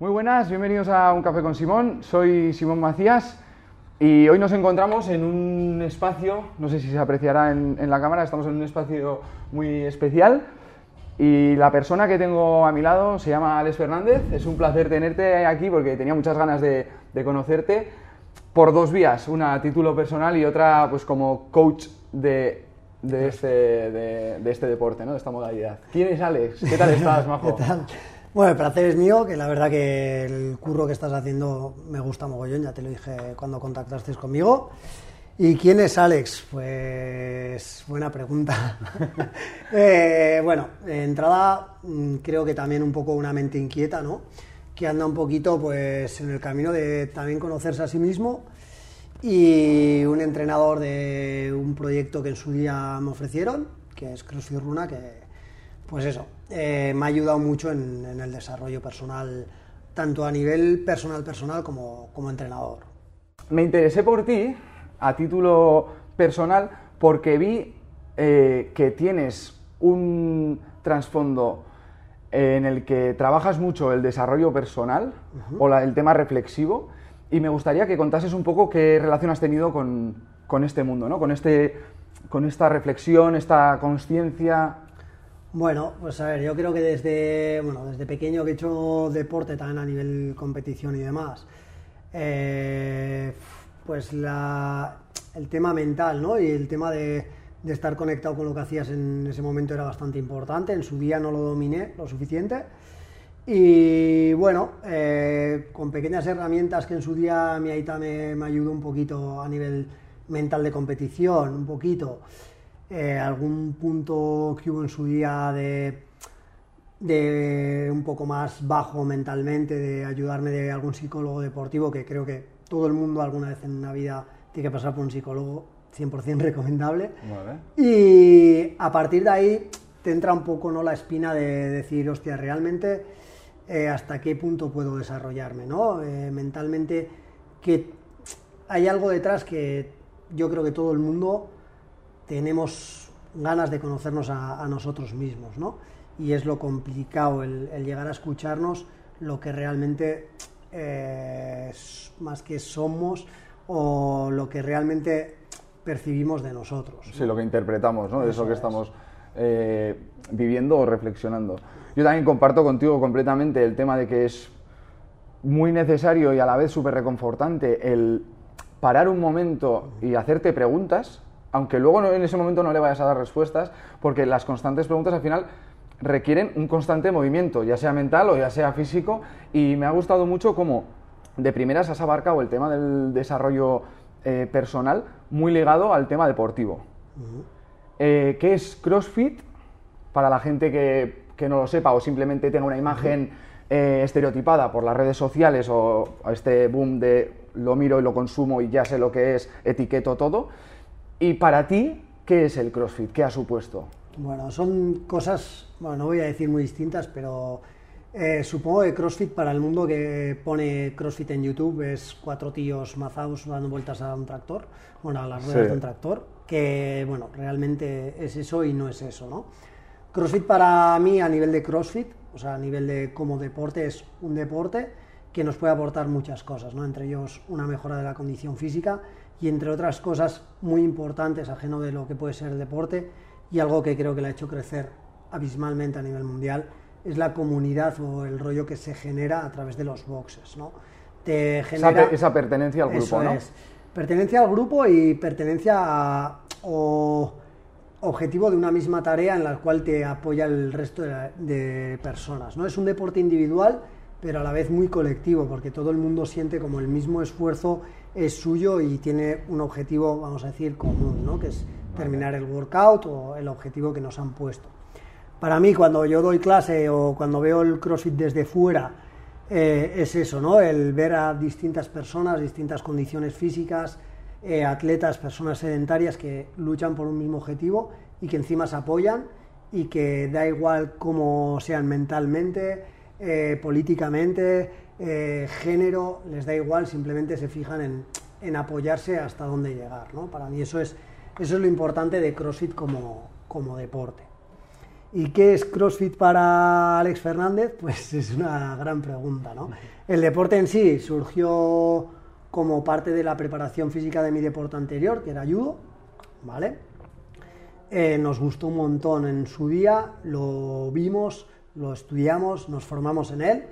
Muy buenas, bienvenidos a Un Café con Simón. Soy Simón Macías y hoy nos encontramos en un espacio, no sé si se apreciará en, la cámara, estamos en un espacio muy especial y la persona que tengo a mi lado se llama Alex Fernández. Es un placer tenerte aquí porque tenía muchas ganas de, conocerte por dos vías, una a título personal y otra pues como coach de, este, de, este deporte, ¿no? de esta modalidad. ¿Quién es Alex? ¿Qué tal estás, Majo? ¿Qué tal? Bueno, el placer es mío, que la verdad que el curro que estás haciendo me gusta mogollón, ya te lo dije cuando contactaste conmigo. ¿Y quién es Alex? Pues buena pregunta. Eh, bueno, entrada mm, creo que también un poco una mente inquieta, ¿no? Que anda un poquito pues en el camino de también conocerse a sí mismo y un entrenador de un proyecto que en su día me ofrecieron, que es CrossFit Runa, que pues eso, eh, me ha ayudado mucho en, el desarrollo personal, tanto a nivel personal personal como, como entrenador. Me interesé por ti a título personal porque vi eh, que tienes un trasfondo en el que trabajas mucho el desarrollo personal o el tema reflexivo y me gustaría que contases un poco qué relación has tenido con, con este mundo, ¿no? con, este, con esta reflexión, esta conciencia. Bueno, pues a ver, yo creo que desde, bueno, desde pequeño que he hecho deporte también a nivel competición y demás, eh, pues el tema mental, ¿no? Y el tema de, de, estar conectado con lo que hacías en ese momento era bastante importante. En su día no lo dominé lo suficiente. Y bueno, eh, con pequeñas herramientas que en su día mi Aita me, me ayudó un poquito a nivel mental de competición, un poquito. Eh, algún punto que hubo en su día de, de un poco más bajo mentalmente, de ayudarme de algún psicólogo deportivo, que creo que todo el mundo alguna vez en una vida tiene que pasar por un psicólogo 100% recomendable. Y a partir de ahí te entra un poco ¿no? la espina de decir, hostia, realmente eh, hasta qué punto puedo desarrollarme, ¿no? Eh, mentalmente, que hay algo detrás que yo creo que todo el mundo tenemos ganas de conocernos a, nosotros mismos, ¿no? Y es lo complicado el, llegar a escucharnos lo que realmente eh, más que somos o lo que realmente percibimos de nosotros. Sí, lo que interpretamos, ¿no? De eso, que estamos eh, viviendo o reflexionando. Yo también comparto contigo completamente el tema de que es muy necesario y a la vez súper reconfortante el parar un momento y hacerte preguntas aunque luego en ese momento no le vayas a dar respuestas, porque las constantes preguntas al final requieren un constante movimiento, ya sea mental o ya sea físico, y me ha gustado mucho cómo de primeras has abarcado el tema del desarrollo eh, personal muy ligado al tema deportivo. Eh, ¿Qué es CrossFit? Para la gente que, no lo sepa o simplemente tenga una imagen eh, estereotipada por las redes sociales o este boom de lo miro y lo consumo y ya sé lo que es, etiqueto todo. Y para ti, ¿qué es el CrossFit? ¿Qué ha supuesto? Bueno, son cosas, bueno, no voy a decir muy distintas, pero eh, supongo que CrossFit para el mundo que pone CrossFit en YouTube es cuatro tíos mazados dando vueltas a un tractor, bueno, a las ruedas de un tractor, que, bueno, realmente es eso y no es eso, ¿no? CrossFit para mí a nivel de CrossFit, o sea, a nivel de como deporte, es un deporte que nos puede aportar muchas cosas, ¿no? Entre ellos una mejora de la condición física y entre otras cosas muy importantes, ajeno de lo que puede ser el deporte, y algo que creo que le ha hecho crecer abismalmente a nivel mundial, es la comunidad o el rollo que se genera a través de los boxes. ¿no? Te genera, esa, pertenencia al grupo, ¿no? Es, pertenencia al grupo y pertenencia a, o objetivo de una misma tarea en la cual te apoya el resto de, de personas. ¿no? Es un deporte individual, pero a la vez muy colectivo, porque todo el mundo siente como el mismo esfuerzo es suyo y tiene un objetivo, vamos a decir, común, ¿no? que es terminar el workout o el objetivo que nos han puesto. Para mí, cuando yo doy clase o cuando veo el CrossFit desde fuera, eh, es eso, ¿no? El ver a distintas personas, distintas condiciones físicas, eh, atletas, personas sedentarias que luchan por un mismo objetivo y que encima se apoyan y que da igual cómo sean mentalmente, eh, políticamente, eh, género, les da igual, simplemente se fijan en, apoyarse hasta dónde llegar. ¿no? Para mí eso es, eso es lo importante de CrossFit como, como deporte. ¿Y qué es CrossFit para Alex Fernández? Pues es una gran pregunta, ¿no? El deporte en sí surgió como parte de la preparación física de mi deporte anterior, que era judo, ¿vale? Eh, nos gustó un montón en su día, lo vimos, lo estudiamos, nos formamos en él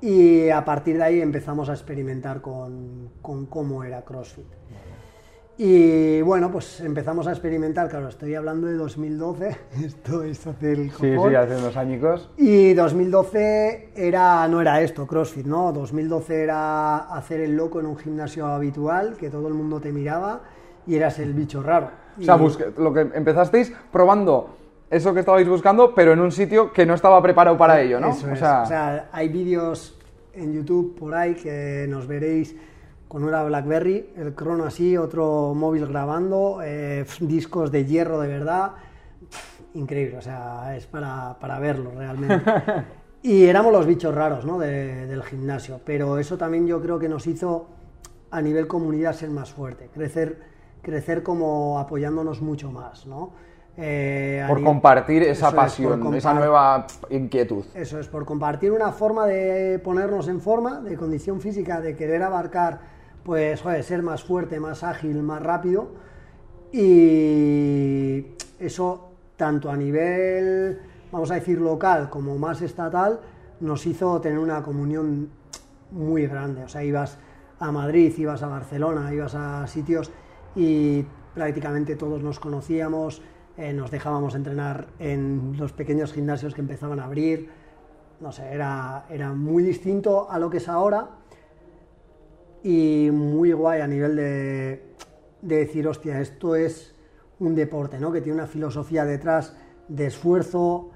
y a partir de ahí empezamos a experimentar con, con cómo era CrossFit. Y bueno, pues empezamos a experimentar, claro, estoy hablando de 2012, esto es hace el Sí, sí, hace unos añicos. Y 2012 era, no era esto, CrossFit, ¿no? 2012 era hacer el loco en un gimnasio habitual, que todo el mundo te miraba y eras el bicho raro. O sea, lo que empezasteis probando eso que estabais buscando, pero en un sitio que no estaba preparado para ello, ¿no? o, sea... o sea, hay vídeos en YouTube por ahí que nos veréis con una BlackBerry, el crono así, otro móvil grabando, eh, discos de hierro de verdad, increíble, o sea, es para, para verlo realmente. Y éramos los bichos raros ¿no? del gimnasio, pero eso también yo creo que nos hizo a nivel comunidad ser más fuerte, crecer, crecer como apoyándonos mucho más, ¿no? Eh, por compartir esa pasión, esa nueva inquietud. Eso es, por compartir una forma de ponernos en forma, de condición física, de querer abarcar, pues, joder, ser más fuerte, más ágil, más rápido. Y eso, tanto a nivel, vamos a decir, local como más estatal, nos hizo tener una comunión muy grande. O sea, ibas a Madrid, ibas a Barcelona, ibas a sitios y prácticamente todos nos conocíamos eh, nos dejábamos entrenar en los pequeños gimnasios que empezaban a abrir, no sé, era, era muy distinto a lo que es ahora y muy guay a nivel de, de decir, hostia, esto es un deporte, ¿no? Que tiene una filosofía detrás de esfuerzo,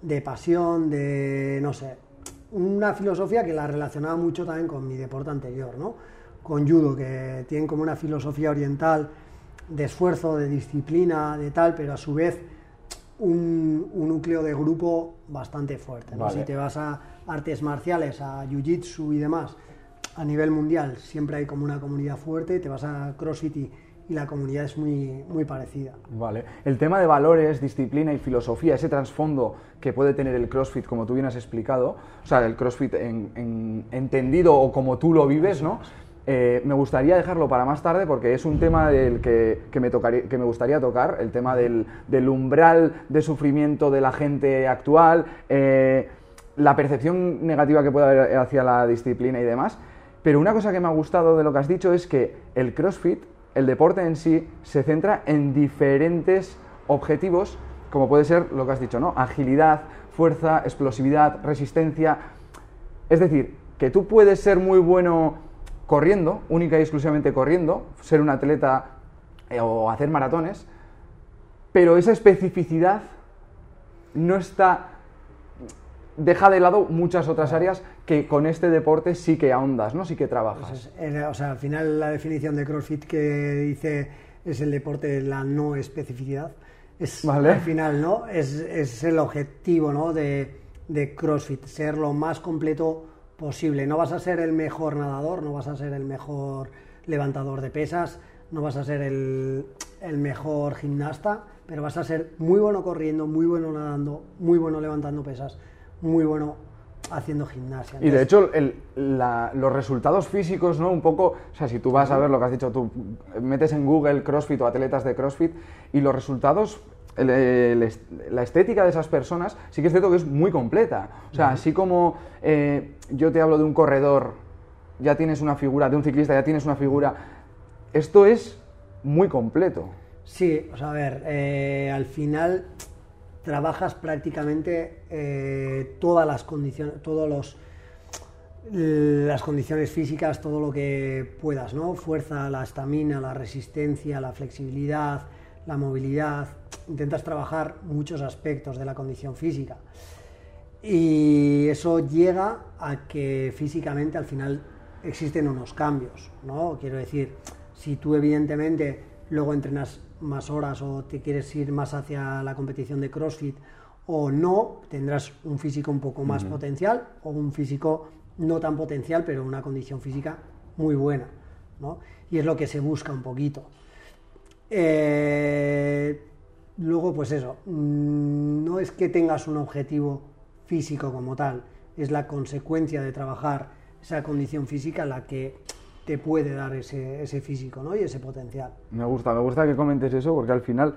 de pasión, de, no sé, una filosofía que la relacionaba mucho también con mi deporte anterior, ¿no? Con judo, que tienen como una filosofía oriental de esfuerzo, de disciplina, de tal, pero a su vez un, núcleo de grupo bastante fuerte. Si te vas a artes marciales, a jiu-jitsu y demás, a nivel mundial siempre hay como una comunidad fuerte, te vas a CrossFit y, la comunidad es muy, muy parecida. Vale. El tema de valores, disciplina y filosofía, ese trasfondo que puede tener el CrossFit, como tú bien has explicado, o sea, el CrossFit en, entendido o como tú lo vives, ¿no? Eh, me gustaría dejarlo para más tarde porque es un tema del que, me, tocaría, que me gustaría tocar, el tema del, umbral de sufrimiento de la gente actual, eh, la percepción negativa que puede haber hacia la disciplina y demás. Pero una cosa que me ha gustado de lo que has dicho es que el CrossFit, el deporte en sí, se centra en diferentes objetivos, como puede ser lo que has dicho, ¿no? Agilidad, fuerza, explosividad, resistencia. Es decir, que tú puedes ser muy bueno corriendo, única y exclusivamente corriendo, ser un atleta eh, o hacer maratones, pero esa especificidad no está deja de lado muchas otras áreas que con este deporte sí que ahondas, ¿no? Sí que trabajas. Pues o sea, al final la definición de CrossFit que dice es el deporte de la no especificidad. Es, Al final, ¿no? Es, el objetivo, ¿no? De, de CrossFit, ser lo más completo posible. No vas a ser el mejor nadador, no vas a ser el mejor levantador de pesas, no vas a ser el, mejor gimnasta, pero vas a ser muy bueno corriendo, muy bueno nadando, muy bueno levantando pesas, muy bueno haciendo gimnasia. y de hecho, los resultados físicos, ¿no? Un poco, o sea, si tú vas a ver lo que has dicho, tú metes en Google CrossFit o atletas de CrossFit y los resultados la estética de esas personas sí que es cierto que es muy completa. O sea, así como eh, yo te hablo de un corredor, ya tienes una figura, de un ciclista, ya tienes una figura, esto es muy completo. Sí, o a ver, eh, al final trabajas prácticamente eh, todas las condiciones, todos los las condiciones físicas, todo lo que puedas, ¿no? Fuerza, la estamina, la resistencia, la flexibilidad, la movilidad, intentas trabajar muchos aspectos de la condición física. Y eso llega a que físicamente al final existen unos cambios, ¿no? Quiero decir, si tú evidentemente luego entrenas más horas o te quieres ir más hacia la competición de CrossFit o no, tendrás un físico un poco más potencial o un físico no tan potencial, pero una condición física muy buena, ¿no? Y es lo que se busca un poquito. Eh, luego, pues eso, mm, no es que tengas un objetivo físico como tal, es la consecuencia de trabajar esa condición física la que te puede dar ese, ese físico ¿no? y ese potencial. Me gusta, me gusta que comentes eso porque al final,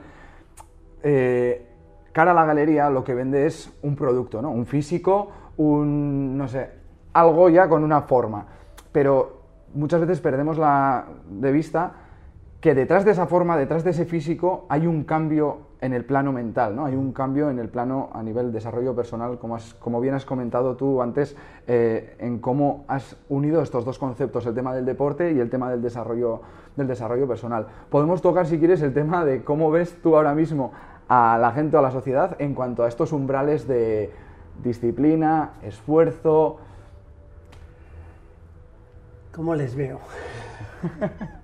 eh, cara a la galería, lo que vende es un producto, ¿no? Un físico, un, no sé, algo ya con una forma. Pero muchas veces perdemos la, de vista que detrás de esa forma, detrás de ese físico, hay un cambio en el plano mental, ¿no? Hay un cambio en el plano a nivel desarrollo personal, como, como bien has comentado tú antes, eh, en cómo has unido estos dos conceptos, el tema del deporte y el tema del desarrollo, del desarrollo personal. Podemos tocar, si quieres, el tema de cómo ves tú ahora mismo a la gente o a la sociedad en cuanto a estos umbrales de disciplina, esfuerzo. ¿Cómo les veo?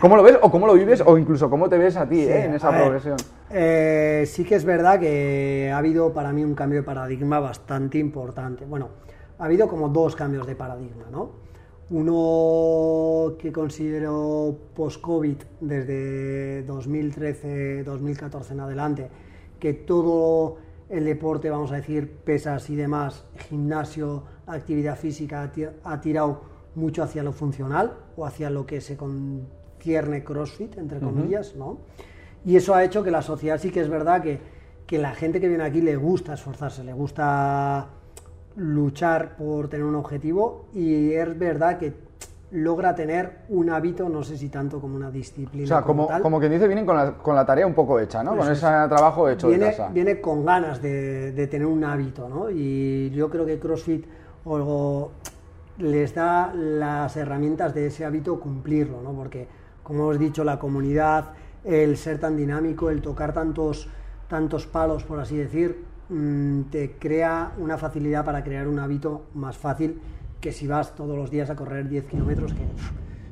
¿Cómo lo ves o cómo lo vives o incluso cómo te ves a ti eh, en esa progresión? Eh, sí que es verdad que ha habido para mí un cambio de paradigma bastante importante. Bueno, ha habido como dos cambios de paradigma, ¿no? Uno que considero post-COVID desde 2013-2014 en adelante, que todo el deporte, vamos a decir, pesas y demás, gimnasio, actividad física, ha tirado mucho hacia lo funcional o hacia lo que se concierne CrossFit, entre comillas, ¿no? Y eso ha hecho que la sociedad sí que es verdad que, que la gente que viene aquí le gusta esforzarse, le gusta luchar por tener un objetivo y es verdad que logra tener un hábito, no sé si tanto como una disciplina. O sea, como, como, quien dice, vienen con la, con la tarea un poco hecha, ¿no? con ese trabajo hecho viene, de casa. Viene con ganas de, de, tener un hábito, ¿no? Y yo creo que CrossFit o, les da las herramientas de ese hábito cumplirlo, ¿no? Porque, como os he dicho, la comunidad, el ser tan dinámico, el tocar tantos, tantos palos, por así decir, mm, te crea una facilidad para crear un hábito más fácil que si vas todos los días a correr 10 kilómetros, que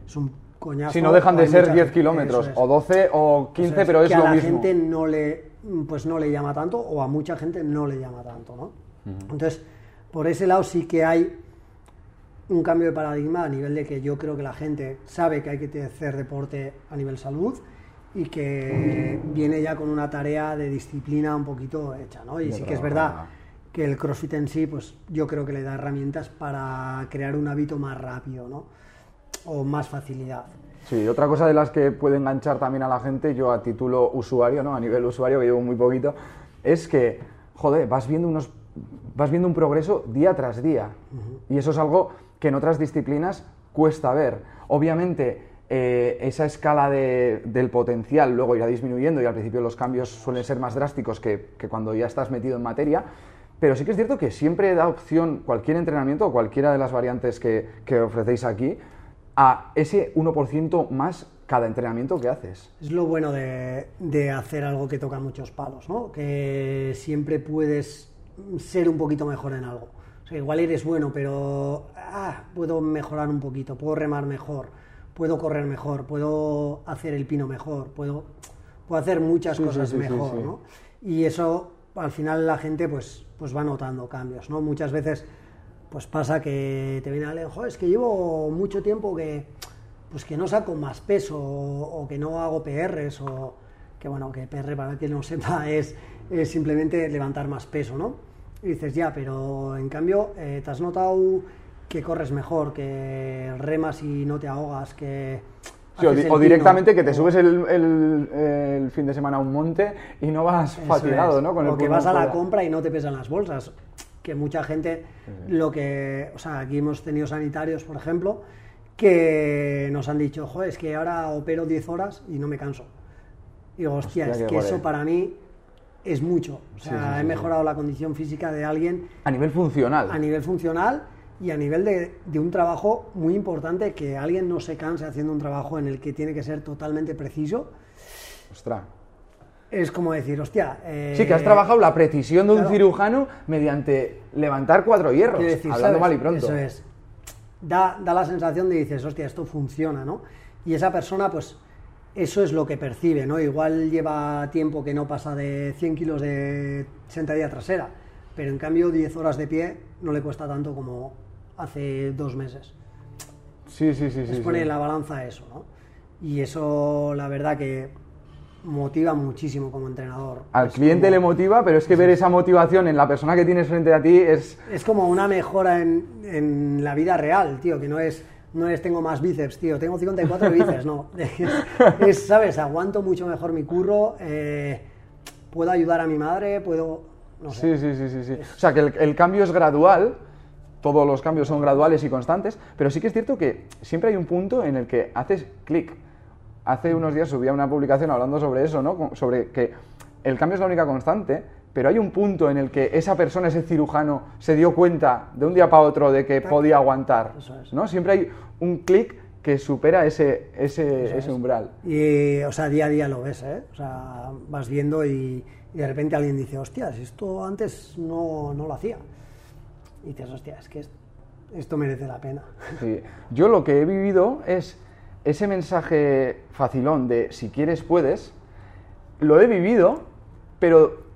es un coñazo. Si no dejan de ser 10 kilómetros, o 12 o 15, pero es que lo a la mismo. gente no le, pues no le llama tanto, o a mucha gente no le llama tanto, ¿no? Entonces, por ese lado sí que hay un cambio de paradigma a nivel de que yo creo que la gente sabe que hay que hacer deporte a nivel salud y que viene ya con una tarea de disciplina un poquito hecha, ¿no? Y sí que es verdad que el CrossFit en sí, pues yo creo que le da herramientas para crear un hábito más rápido, ¿no? O más facilidad. Sí, otra cosa de las que puede enganchar también a la gente, yo a título usuario, ¿no? A nivel usuario, que llevo muy poquito, es que, joder, vas viendo unos vas viendo un progreso día tras día. Y eso es algo que en otras disciplinas cuesta ver. Obviamente, eh, esa escala de, del potencial luego irá disminuyendo y al principio los cambios suelen ser más drásticos que, que, cuando ya estás metido en materia, pero sí que es cierto que siempre da opción cualquier entrenamiento o cualquiera de las variantes que, que ofrecéis aquí a ese 1% más cada entrenamiento que haces. Es lo bueno de, de, hacer algo que toca muchos palos, ¿no? que siempre puedes ser un poquito mejor en algo. Sea, igual eres bueno, pero ah, puedo mejorar un poquito, puedo remar mejor, puedo correr mejor, puedo hacer el pino mejor, puedo, puedo hacer muchas Sí, cosas sí, sí, mejor. ¿no? Y eso al final la gente pues, pues va notando cambios, ¿no? Muchas veces pues pasa que te viene a lejos, es que llevo mucho tiempo que pues que no saco más peso o, o que no hago PRs o que bueno, que PR para que no sepa es, es simplemente levantar más peso, ¿no? Y dices, ya, pero en cambio, eh, ¿te has notado que corres mejor, que remas y no te ahogas, que... Sí, o, di- directamente que te o- subes el, el- el fin de semana a un monte y no vas Eso fatigado, es. ¿no? Con el que vas a la fuera. compra y no te pesan las bolsas. Que mucha gente, lo que... O sea, aquí hemos tenido sanitarios, por ejemplo, que nos han dicho, joder, es que ahora opero 10 horas y no me canso. Y digo, hostia, Hostia, es que eso para mí es mucho. O sea, Sí, sí, sí, he mejorado la condición física de alguien A nivel funcional. a nivel funcional y a nivel de, de un trabajo muy importante que alguien no se canse haciendo un trabajo en el que tiene que ser totalmente preciso. Ostras. Es como decir, hostia... eh, Sí, que has trabajado la precisión de un cirujano mediante levantar cuatro hierros, decir, hablando ¿sabes? mal y pronto. Eso es. Da, da la sensación de dices, hostia, esto funciona, ¿no? Y esa persona, pues, eso es lo que percibe, ¿no? Igual lleva tiempo que no pasa de 100 kilos de sentadilla trasera, pero en cambio 10 horas de pie no le cuesta tanto como hace dos meses. Sí, sí, sí, es sí. poner la balanza eso, ¿no? Y eso, la verdad que motiva muchísimo como entrenador. Al Es cliente como- le motiva, pero es que ver esa motivación en la persona que tienes frente a ti es... Es como una mejora en, en la vida real, tío, que no es, no es tengo más bíceps, tío, tengo 54 bíceps, no. Es, es, ¿sabes? Aguanto mucho mejor mi curro, eh, puedo ayudar a mi madre, puedo... No sé. Sí, sí, sí, sí, sí. O sea, que el, el cambio es gradual, todos los cambios son graduales y constantes, pero sí que es cierto que siempre hay un punto en el que haces clic. Hace unos días subía una publicación hablando sobre eso, ¿no? Sobre que el cambio es la única constante, pero hay un punto en el que esa persona, ese cirujano, se dio cuenta de un día para otro de que podía aguantar, Eso es. ¿no? Siempre hay un clic que supera ese, ese, ese umbral. Y, o sea, día a día lo ves, ¿eh? O sea, vas viendo y, y de repente alguien dice, hostias, esto antes no, no lo hacía. Y dices, hostia, es que es- esto merece la pena. Sí. Yo lo que he vivido es ese mensaje facilón de si quieres puedes, lo he vivido, pero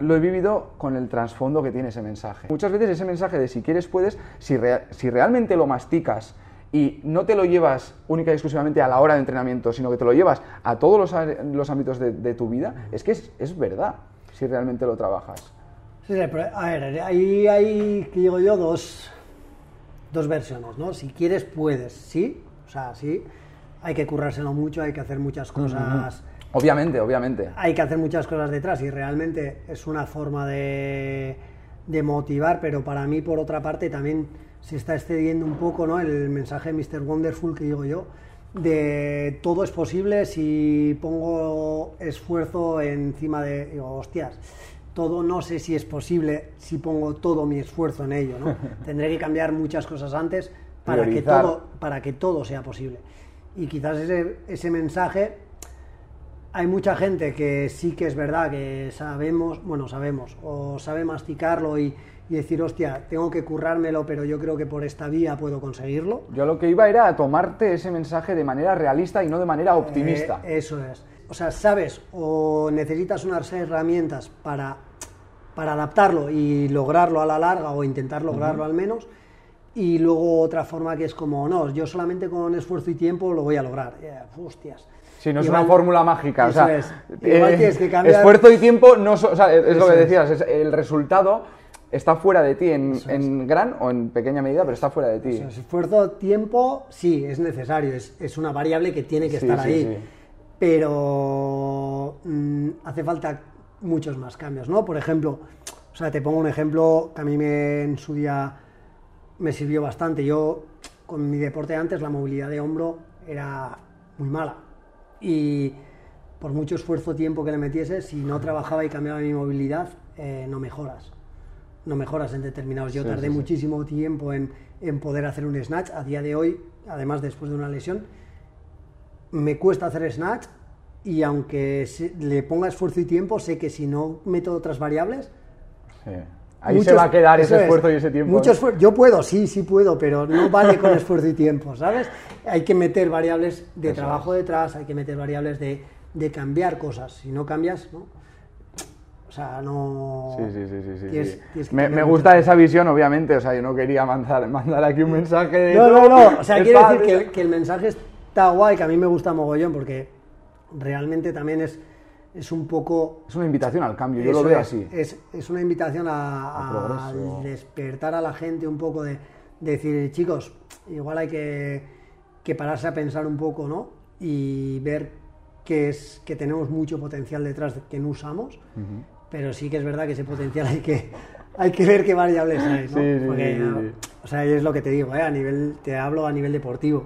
lo he vivido con el trasfondo que tiene ese mensaje. Muchas veces ese mensaje de si quieres puedes, si, rea- si realmente lo masticas y no te lo llevas única y exclusivamente a la hora de entrenamiento, sino que te lo llevas a todos los, los ámbitos de, de tu vida, es que es, es verdad si realmente lo trabajas. Sí, sí, pero, a ver, ahí hay, que digo yo, dos, dos versiones, ¿no? Si quieres, puedes, sí, o sea, sí, hay que currárselo mucho, hay que hacer muchas cosas, Obviamente, obviamente. hay que hacer muchas cosas detrás y realmente es una forma de, de motivar, pero para mí, por otra parte, también se está excediendo un poco, ¿no? El mensaje de Mr. Wonderful que digo yo, de todo es posible si pongo esfuerzo encima de, digo, hostias, todo no sé si es posible si pongo todo mi esfuerzo en ello, ¿no? Tendré que cambiar muchas cosas antes para que todo, para que todo sea posible. Y quizás ese, ese mensaje hay mucha gente que sí que es verdad que sabemos, bueno, sabemos, o sabe masticarlo y, y decir, hostia, tengo que currármelo, pero yo creo que por esta vía puedo conseguirlo. Yo lo que iba era a tomarte ese mensaje de manera realista y no de manera optimista. Eh, eso es. O sea, sabes o necesitas unas herramientas para, para adaptarlo y lograrlo a la larga o intentar lograrlo al menos. Y luego otra forma que es como, no, yo solamente con esfuerzo y tiempo lo voy a lograr. Eh, hostias. Sí, no es Igual- una fórmula mágica. o sea, es. Eh, tienes que cambiar- Esfuerzo y tiempo, no so- o sea, es lo que decías, es- el resultado está fuera de ti en, en gran o en pequeña medida, pero está fuera de ti. Esfuerzo, tiempo, sí, es necesario, es, es una variable que tiene que Sí, estar sí, ahí, sí. pero mm, hace falta muchos más cambios, ¿no? Por ejemplo, o sea, te pongo un ejemplo que a mí me, en su día me sirvió bastante. Yo, con mi deporte antes, la movilidad de hombro era muy mala y por mucho esfuerzo, tiempo que le metiese, si no trabajaba y cambiaba mi movilidad, eh, no mejoras no mejoras en determinados. Yo Sí, tardé sí, sí. muchísimo tiempo en, en poder hacer un snatch. A día de hoy, además después de una lesión, me cuesta hacer snatch y aunque le ponga esfuerzo y tiempo, sé que si no meto otras variables... Ahí se va a quedar ese es, esfuerzo y ese tiempo. mucho ¿eh? esfuer- Yo puedo, sí, sí puedo, pero no vale con esfuerzo y tiempo, ¿sabes? Hay que meter variables de Eso trabajo detrás, hay que meter variables de, de cambiar cosas. Si no cambias, ¿no? O sea, no... Sí, sí, sí, sí, sí, tienes- sí. tienes que Me, gusta esa visión, obviamente. O sea, yo no quería mandar, mandar aquí un mensaje de. No, no, no. O sea, quiero decir fácil". que que el mensaje está guay, que a mí me gusta mogollón, porque realmente también es, es un poco. Es una invitación al cambio, yo lo veo es, así. Es, es una invitación a, despertar a la gente un poco de, de decir, chicos, igual hay que, que pararse a pensar un poco, ¿no? Y ver que, es, que tenemos mucho potencial detrás de- que no usamos, pero sí que es verdad que ese potencial hay que, hay que ver qué variables hay, ¿no? Sí, sí, Porque, sí, o sea, es lo que te digo, ¿eh? a nivel, te hablo a nivel deportivo.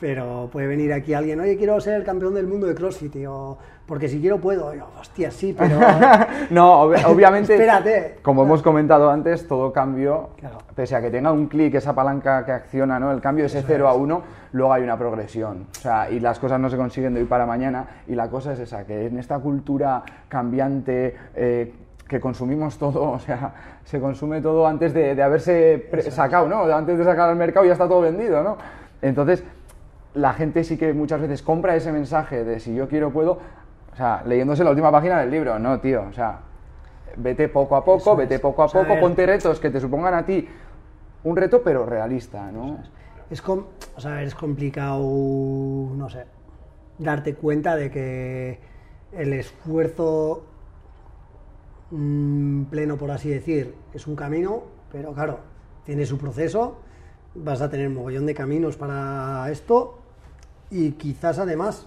Pero puede venir aquí alguien, oye, quiero ser el campeón del mundo de CrossFit, yo, porque si quiero puedo. Yo, hostia, sí, pero No, ob- obviamente, Espérate. como hemos comentado antes, todo cambio, Claro. pese a que tenga un clic, esa palanca que acciona, ¿no? El cambio ese 0 a 1, luego hay una progresión. O sea, y las cosas no se consiguen de hoy para mañana. Y la cosa es esa, que en esta cultura cambiante, eh, que consumimos todo, o sea, se consume todo antes de, de haberse sacado, ¿no? Antes de sacar al mercado ya está todo vendido, ¿no? Entonces, la gente sí que muchas veces compra ese mensaje de si yo quiero puedo, sea, leyéndose la última página del libro, no, tío, o sea, vete poco a poco, vete poco a O sea, poco, es- ponte retos que te supongan a ti un reto pero realista, ¿no? es, com- o sea, es complicado, no sé, darte cuenta de que el esfuerzo mm, pleno, por así decir, es un camino, pero claro, tiene su proceso, vas a tener mogollón de caminos para esto y quizás además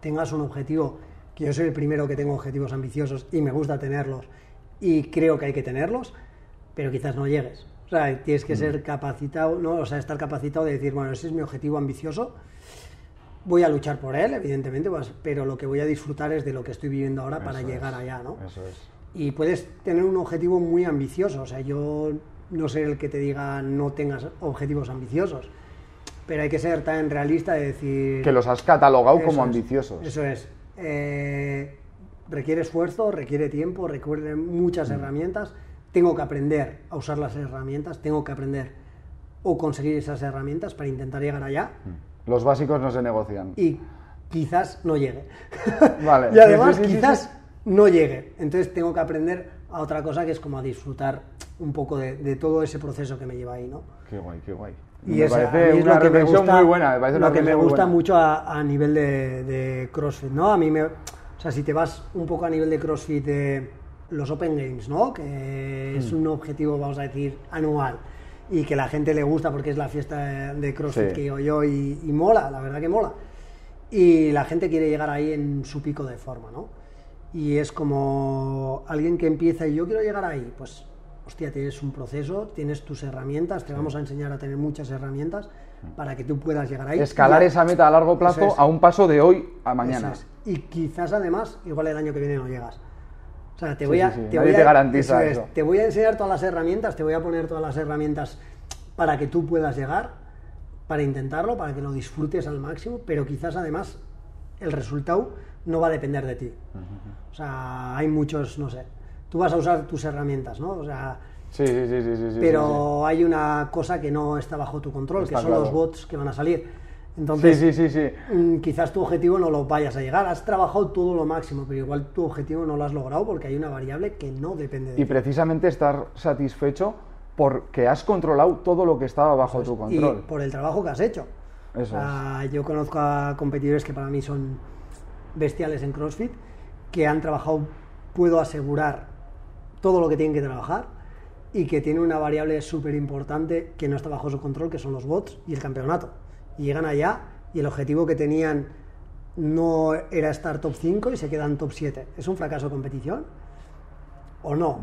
tengas un objetivo, que yo soy el primero que tengo objetivos ambiciosos y me gusta tenerlos y creo que hay que tenerlos, pero quizás no llegues. O sea, tienes que ser capacitado, ¿no? O sea, estar capacitado de decir, bueno, ese es mi objetivo ambicioso, voy a luchar por él, evidentemente, pues, pero lo que voy a disfrutar es de lo que estoy viviendo ahora para Eso llegar es, allá, ¿no? Eso es. Y puedes tener un objetivo muy ambicioso, o sea, yo no soy el que te diga no tengas objetivos ambiciosos, pero hay que ser tan realista de decir... Que los has catalogado como es, ambiciosos. Eso es. Eh, requiere esfuerzo, requiere tiempo, requiere muchas herramientas. Tengo que aprender a usar las herramientas, tengo que aprender o conseguir esas herramientas para intentar llegar allá Los básicos no se negocian. y quizás no llegue. Vale. y además sí, sí, sí, quizás no llegue. Entonces tengo que aprender a otra cosa que es como a disfrutar un poco de, de todo ese proceso que me lleva ahí, ¿no? Qué guay, qué guay. Y me eso, a parece es una lo que me gusta- muy buena. Me parece lo que me gusta mucho a, a nivel de, de CrossFit, ¿no? A mí me... O sea, si te vas un poco a nivel de CrossFit de los Open Games, ¿no? Que Mm. es un objetivo, vamos a decir, anual y que la gente le gusta porque es la fiesta de CrossFit Sí. que digo yo y, y mola, la verdad que mola. Y la gente quiere llegar ahí en su pico de forma, ¿no? Y es como alguien que empieza y yo quiero llegar ahí, pues, hostia, tienes un proceso, tienes tus herramientas, te vamos a enseñar a tener muchas herramientas para que tú puedas llegar ahí. Escalar esa meta a largo plazo es. a un paso de hoy a mañana. es. Y quizás además, igual el año que viene no llegas. O sea, te Sí, voy a. sí, sí. Te voy te a- es, eso. te voy a enseñar todas las herramientas, te voy a poner todas las herramientas para que tú puedas llegar, para intentarlo, para que lo disfrutes al máximo, pero quizás además el resultado no va a depender de ti. O sea, hay muchos, no sé. Tú vas a usar tus herramientas, ¿no? O sea, Sí, sí, sí, sí, sí, sí, pero hay una cosa que no está bajo tu control, Está que son claro. los bots que van a salir. Entonces, sí, sí, sí, sí. mm, quizás tu objetivo no lo vayas a llegar. Has trabajado todo lo máximo, pero igual tu objetivo no lo has logrado porque hay una variable que no depende de Y ti. precisamente estar satisfecho porque has controlado todo lo que estaba bajo tu Y control. por el trabajo que has hecho. Eso O sea, Yo conozco a competidores que para mí son bestiales en CrossFit, que han trabajado, puedo asegurar, todo lo que tienen que trabajar y que tiene una variable súper importante que no está bajo su control, que son los bots y el campeonato. Y llegan allá y el objetivo que tenían no era estar top 5 y se quedan top 7. ¿Es un fracaso de competición? ¿O no?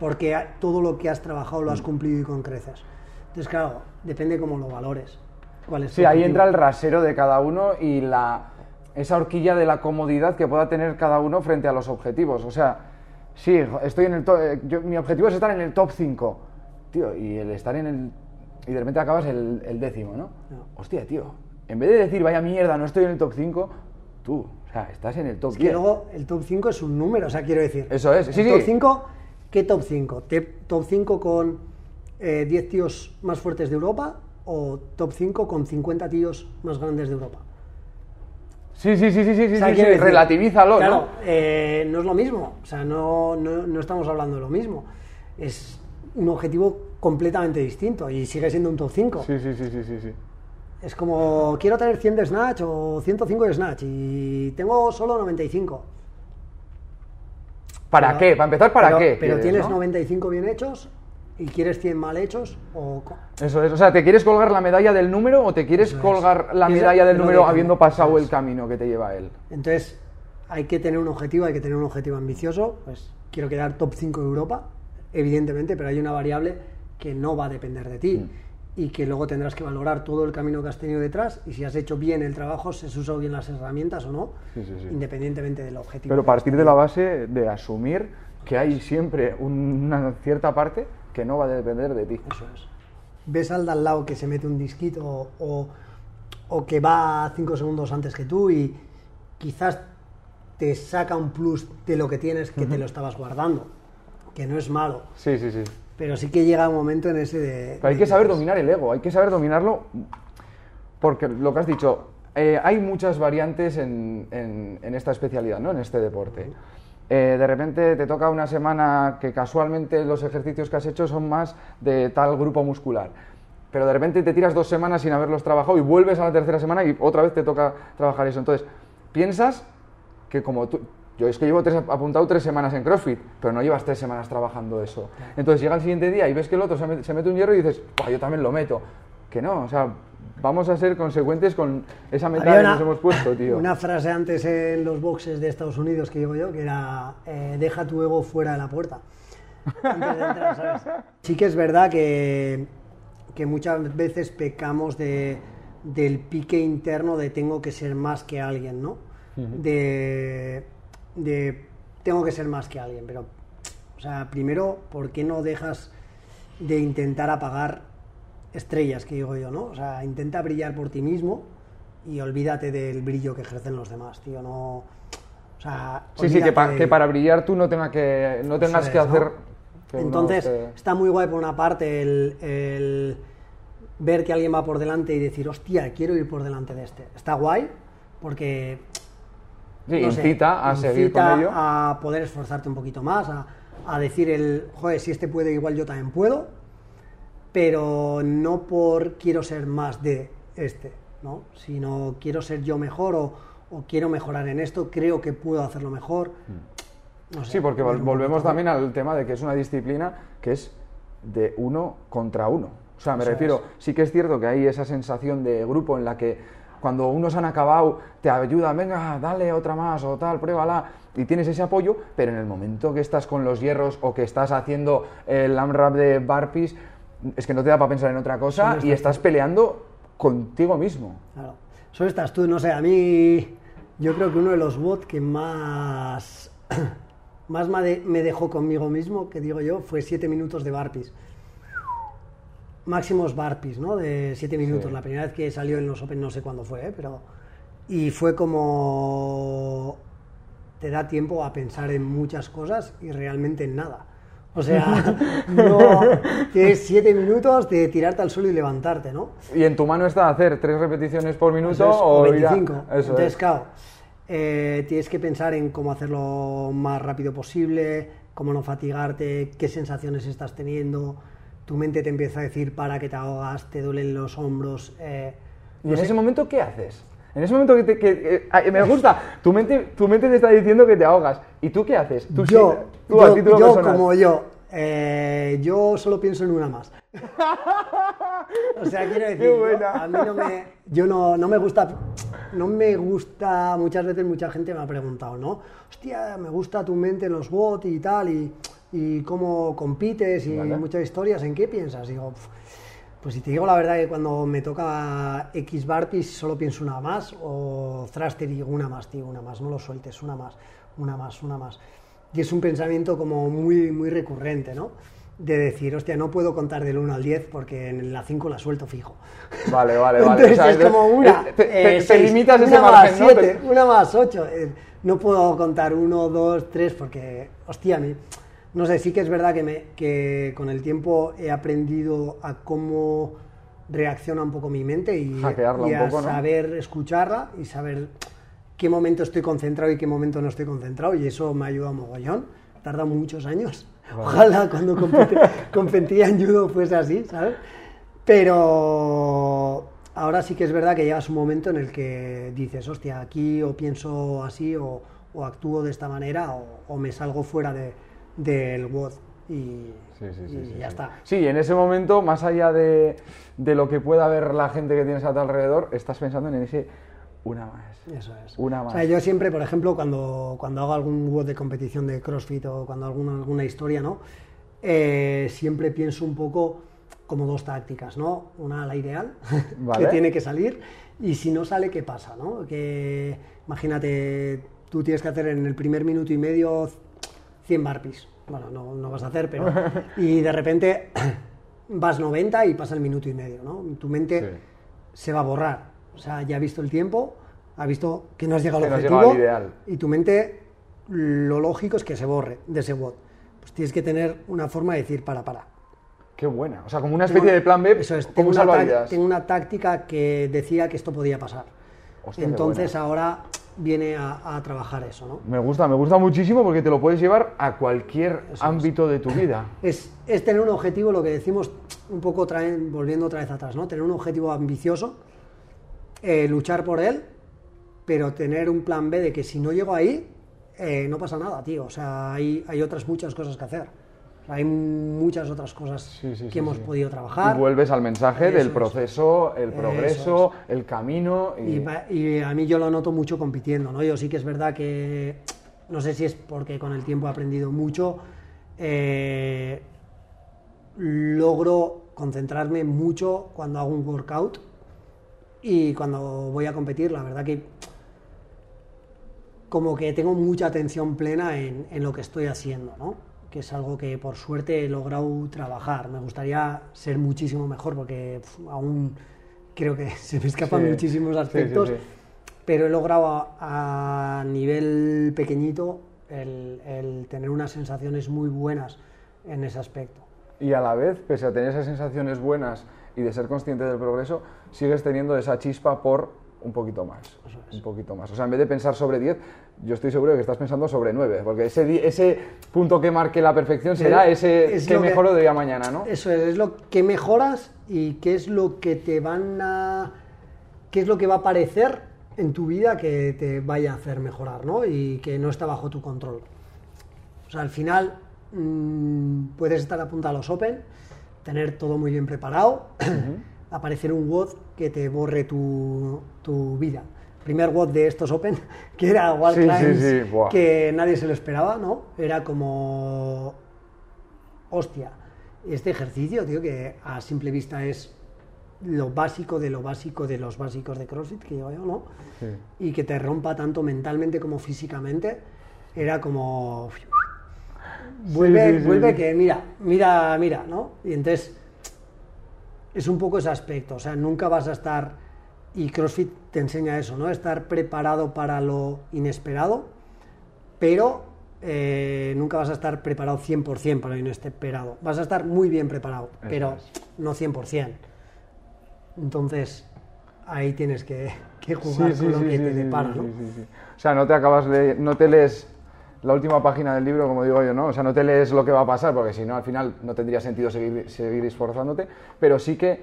Porque todo lo que has trabajado lo has cumplido y con creces. Entonces, claro, depende cómo lo valores. ¿Cuál es Sí, ahí entra el rasero de cada uno y la, esa horquilla de la comodidad que pueda tener cada uno frente a los objetivos. O sea, sí, estoy en el to- eh, yo- mi objetivo es estar en el top 5. Tío, y el estar en el... Y de repente acabas el, el décimo, ¿no? No. Hostia, tío. En vez de decir, vaya mierda, no estoy en el top 5, tú, o sea, estás en el top Es 10. que luego el top 5 es un número, o sea, quiero decir. Eso es, el sí, top sí. 5, ¿qué top 5? ¿Top 5 con eh, 10 tíos más fuertes de Europa o top 5 con 50 tíos más grandes de Europa? Sí, sí, sí, sí, sí, sí, O sea, sí, relativízalo, claro, ¿no? eh, no es lo mismo, o sea, no, no, no estamos hablando de lo mismo. Es un objetivo completamente distinto y sigue siendo un top 5. Sí, sí, sí, sí, sí, sí. Es como, quiero tener 100 de Snatch o 105 de Snatch y tengo solo 95. ¿Para Pero- qué? Para empezar, ¿para pero- qué? Pero tienes no? 95 bien hechos y quieres 100 mal hechos o... Eso es, o sea, ¿te quieres colgar la medalla del número o te quieres Eso es. colgar la Piensa medalla del número habiendo pasado eso el es. camino que te lleva a él? Entonces, hay que tener un objetivo, hay que tener un objetivo ambicioso. Pues quiero quedar top 5 de Europa, evidentemente, pero hay una variable que no va a depender de ti. Mm. Y que luego tendrás que valorar todo el camino que has tenido detrás y si has hecho bien el trabajo, si has usado bien las herramientas o no, Sí, sí, sí. independientemente del objetivo. Pero partir de la base de asumir que hay siempre una cierta parte que no va a depender de ti. Eso es. Ves al de al lado que se mete un disquito o, o- o que va 5 segundos antes que tú y quizás te saca un plus de lo que tienes que te lo estabas guardando, que no es malo, Sí, sí, sí. pero sí que llega un momento en ese de... Pero hay de que saber dominar el ego, hay que saber dominarlo porque lo que has dicho, eh, hay muchas variantes en, en- en esta especialidad, ¿no? en este deporte. Eh, de repente te toca una semana que casualmente los ejercicios que has hecho son más de tal grupo muscular. Pero de repente te tiras dos semanas sin haberlos trabajado y vuelves a la tercera semana y otra vez te toca trabajar eso. Entonces, piensas que como tú, yo es que llevo tres, apuntado tres semanas en CrossFit, pero no llevas tres semanas trabajando eso. Entonces llega el siguiente día y ves que el otro se mete, se mete un hierro y dices, "Buah, yo también lo meto. Que no, o sea, vamos a ser consecuentes con esa meta que nos hemos puesto, tío. Una frase antes en los boxes de Estados Unidos que digo yo, que era eh, deja tu ego fuera de la puerta. Antes de entrar, ¿sabes? Sí que es verdad que, que muchas veces pecamos de, del pique interno de tengo que ser más que alguien, ¿no? de, de tengo que ser más que alguien, pero, o sea, primero, ¿por qué no dejas de intentar apagar estrellas, que digo yo, ¿no? O sea, intenta brillar por ti mismo y olvídate del brillo que ejercen los demás, tío, no... O sea, Sí, sí, que, pa- que para brillar tú no, tenga que, no tengas que hacer... que Entonces, te- está muy guay por una parte el, el ver que alguien va por delante y decir, hostia, quiero ir por delante de este. Está guay porque Sí, no sé, incita a seguir con ello. a poder esforzarte un poquito más, a, a decir el, joder, si este puede, igual yo también puedo, pero no por quiero ser más de este, ¿no? Sino quiero ser yo mejor o, o quiero mejorar en esto, creo que puedo hacerlo mejor. No sé, Sí, porque volvemos también al tema de que es una disciplina que es de uno contra uno. O sea, me refiero, sí que es cierto que hay esa sensación de grupo en la que cuando unos han acabado te ayudan, venga, dale otra más o tal, pruébala, y tienes ese apoyo, pero en el momento que estás con los hierros o que estás haciendo el AMRAP de Barpees, es que no te da para pensar en otra cosa y estás peleando contigo mismo. Claro. Solo estás tú, no sé, a mí yo creo que uno de los bots que más, más me de- me dejó conmigo mismo, que digo yo, fue 7 minutos de barpees. Máximos barpees, ¿no? De 7 minutos. Sí. La primera vez que salió en los Open, no sé cuándo fue, ¿eh? pero... Y fue como... Te da tiempo a pensar en muchas cosas y realmente en nada. O sea, no... Tienes 7 minutos de tirarte al suelo y levantarte, ¿no? Y en tu mano está hacer tres repeticiones por minuto o, o ir a- 25. Eso Entonces, es. claro, eh, tienes que pensar en cómo hacerlo más rápido posible, cómo no fatigarte, qué sensaciones estás teniendo. Tu mente te empieza a decir para que te ahogas, te duelen los hombros. eh, ¿Y en ese momento qué haces? En ese momento que, te, que- que- ay, me gusta, tu mente, tu mente te está diciendo que te ahogas. ¿Y tú qué haces? Tú yo, sí- tú a yo- título yo personal. como yo, eh, yo solo pienso en una más. O sea, quiero decir, yo- a mí no me, yo no, no me gusta, no me gusta, muchas veces mucha gente me ha preguntado, ¿no? Hostia, me gusta tu mente en los bots y tal, y, y cómo compites y Vale. muchas historias, ¿en qué piensas? Digo, "Pf, pues si te digo la verdad que cuando me toca X Barpees solo pienso una más, o Thruster y digo una más, tío, una más, no lo sueltes, una más, una más, una más. Y es un pensamiento como muy, muy recurrente, ¿no? De decir, hostia, no puedo contar del 1 al 10 porque en la 5 la suelto fijo. Vale, vale, vale. Entonces O sea, es como una, Te, te- eh, te seis, limitas ese una más margen, ¿no? 7, una más 8. no puedo contar 1, 2, 3 porque, hostia, me- no sé, sí que es verdad que, me, que con el tiempo he aprendido a cómo reacciona un poco mi mente y, y un a poco, ¿no? saber escucharla y saber qué momento estoy concentrado y qué momento no estoy concentrado y eso me ha ayudado mogollón. Tarda muchos años. Ojalá cuando competía en judo fuese así, ¿sabes? Pero ahora sí que es verdad que llegas un momento en el que dices, hostia, aquí o pienso así o, o actúo de esta manera o, o me salgo fuera de, del WOD y, Sí, sí, sí, y sí, ya está. Sí, en ese momento, más allá de, de lo que pueda ver la gente que tienes a tu alrededor, estás pensando en ese una más. Eso es. Una O más. sea, yo siempre, por ejemplo, cuando, cuando hago algún WOD de competición de CrossFit o cuando alguna, alguna historia, ¿no? Eh, siempre pienso un poco como dos tácticas, ¿no? Una, la ideal, Vale. que tiene que salir, y si no sale, ¿qué pasa, no? Que, imagínate, tú tienes que hacer en el primer minuto y medio 100 barpees. Bueno, no, no vas a hacer, pero... Y de repente vas 90 y pasa el minuto y medio, ¿no? Tu mente Sí. se va a borrar. O sea, ya ha visto el tiempo, ha visto que no has llegado al objetivo llegado al ideal. y tu mente lo lógico es que se borre de ese WOD. Pues tienes que tener una forma de decir para, para. Qué buena. O sea, como una especie de plan B, Eso es, tengo un una, tengo una táctica que decía que esto podía pasar. Hostia, Entonces ahora viene a, a trabajar eso, ¿no? Me gusta, me gusta muchísimo porque te lo puedes llevar a cualquier ámbito de tu vida. Es, es tener un objetivo, lo que decimos un poco traen- volviendo otra vez atrás, ¿no? Tener un objetivo ambicioso, eh, luchar por él pero tener un plan B de que si no llego ahí, eh, no pasa nada, tío. O sea, hay, hay otras muchas cosas que hacer. Hay muchas otras cosas Sí, sí, que sí, hemos podido trabajar. Y vuelves al mensaje Eso del es. proceso, el Eso progreso, el camino. Y... Y, va- y a mí yo lo noto mucho compitiendo, ¿no? Yo sí que es verdad que, no sé si es porque con el tiempo he aprendido mucho, eh, logro concentrarme mucho cuando hago un workout y cuando voy a competir, la verdad que como que tengo mucha atención plena en, en lo que estoy haciendo, ¿no? Que es algo que por suerte he logrado trabajar. Me gustaría ser muchísimo mejor porque pf, aún creo que se me escapan Sí, muchísimos sí, sí, aspectos, sí. pero he logrado a, a nivel pequeñito el, el tener unas sensaciones muy buenas en ese aspecto. Y a la vez, pese a tener esas sensaciones buenas y de ser consciente del progreso, sigues teniendo esa chispa por un poquito más. Un poquito más. O sea, en vez de pensar sobre 10, yo estoy seguro de que estás pensando sobre 9, porque ese, punto que marque la perfección será ese es que mejoro de día mañana, ¿no? Eso es, es lo que mejoras y qué es lo que te van a. qué es lo que va a aparecer en tu vida que te vaya a hacer mejorar, ¿no? Y que no está bajo tu control. O sea, al final mm, puedes estar a punta a los Open, tener todo muy bien preparado, aparecer un WOD que te borre tu, tu vida. Primer WOD de estos Open, que era Wall Sí, sí, Climbs, sí, que nadie se lo esperaba, ¿no? Era como hostia, este ejercicio, tío, que a simple vista es lo básico de lo básico de los básicos de CrossFit que llevo yo, ¿no? Y que te rompa tanto mentalmente como físicamente, era como... Vuelve, vuelve que mira, mira, mira, ¿no? Y entonces es un poco ese aspecto, o sea, nunca vas a estar, y CrossFit te enseña eso, ¿no? Estar preparado para lo inesperado, pero eh, nunca vas a estar preparado 100% para lo inesperado. Vas a estar muy bien preparado, pero no 100%. Entonces, ahí tienes que, que jugar con lo que te depara, ¿no? O sea, no te acabas de, no te lees la última página del libro, como digo yo, ¿no? O sea, no te lees lo que va a pasar, porque si no, al final no tendría sentido seguir, seguir esforzándote, pero sí que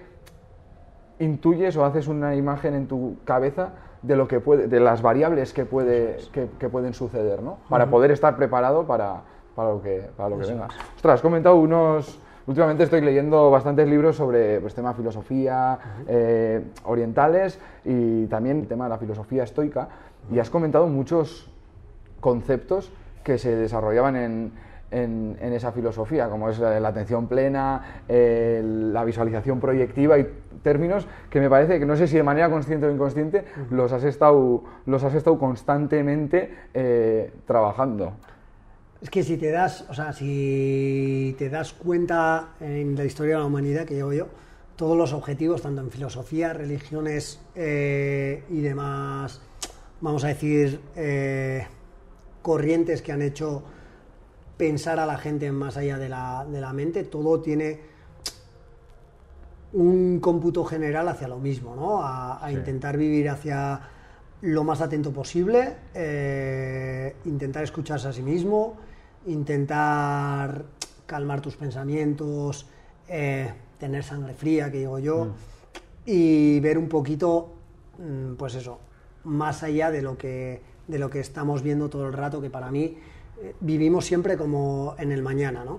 intuyes o haces una imagen en tu cabeza de lo que puede, de las variables que, puede, que, que pueden suceder, ¿no? Para poder estar preparado para, para lo que, para lo que venga. Ostras, has comentado unos... Últimamente estoy leyendo bastantes libros sobre pues, tema filosofía eh, orientales y también el tema de la filosofía estoica y has comentado muchos conceptos que se desarrollaban en, en- en esa filosofía, como es la, atención plena, eh, la visualización proyectiva y términos que me parece que no sé si de manera consciente o inconsciente los has estado, los has estado constantemente eh, trabajando. Es que si te das, o sea, si te das cuenta en la historia de la humanidad que llevo yo, todos los objetivos, tanto en filosofía, religiones eh, y demás, vamos a decir, eh, corrientes que han hecho pensar a la gente más allá de la, de la mente, todo tiene un cómputo general hacia lo mismo, ¿no? A, a Sí. intentar vivir hacia lo más atento posible, eh, intentar escucharse a sí mismo, intentar calmar tus pensamientos, eh, tener sangre fría, que digo yo, y ver un poquito, mm, pues eso, más allá de lo que, de lo que estamos viendo todo el rato, que para mí eh, vivimos siempre como en el mañana, ¿no?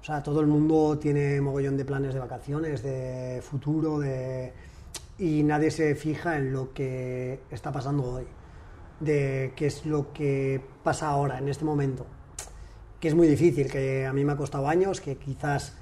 O sea, todo el mundo tiene mogollón de planes de vacaciones, de futuro, de... y nadie se fija en lo que está pasando hoy, de qué es lo que pasa ahora, en este momento. Que es muy difícil, que a mí me ha costado años, que quizás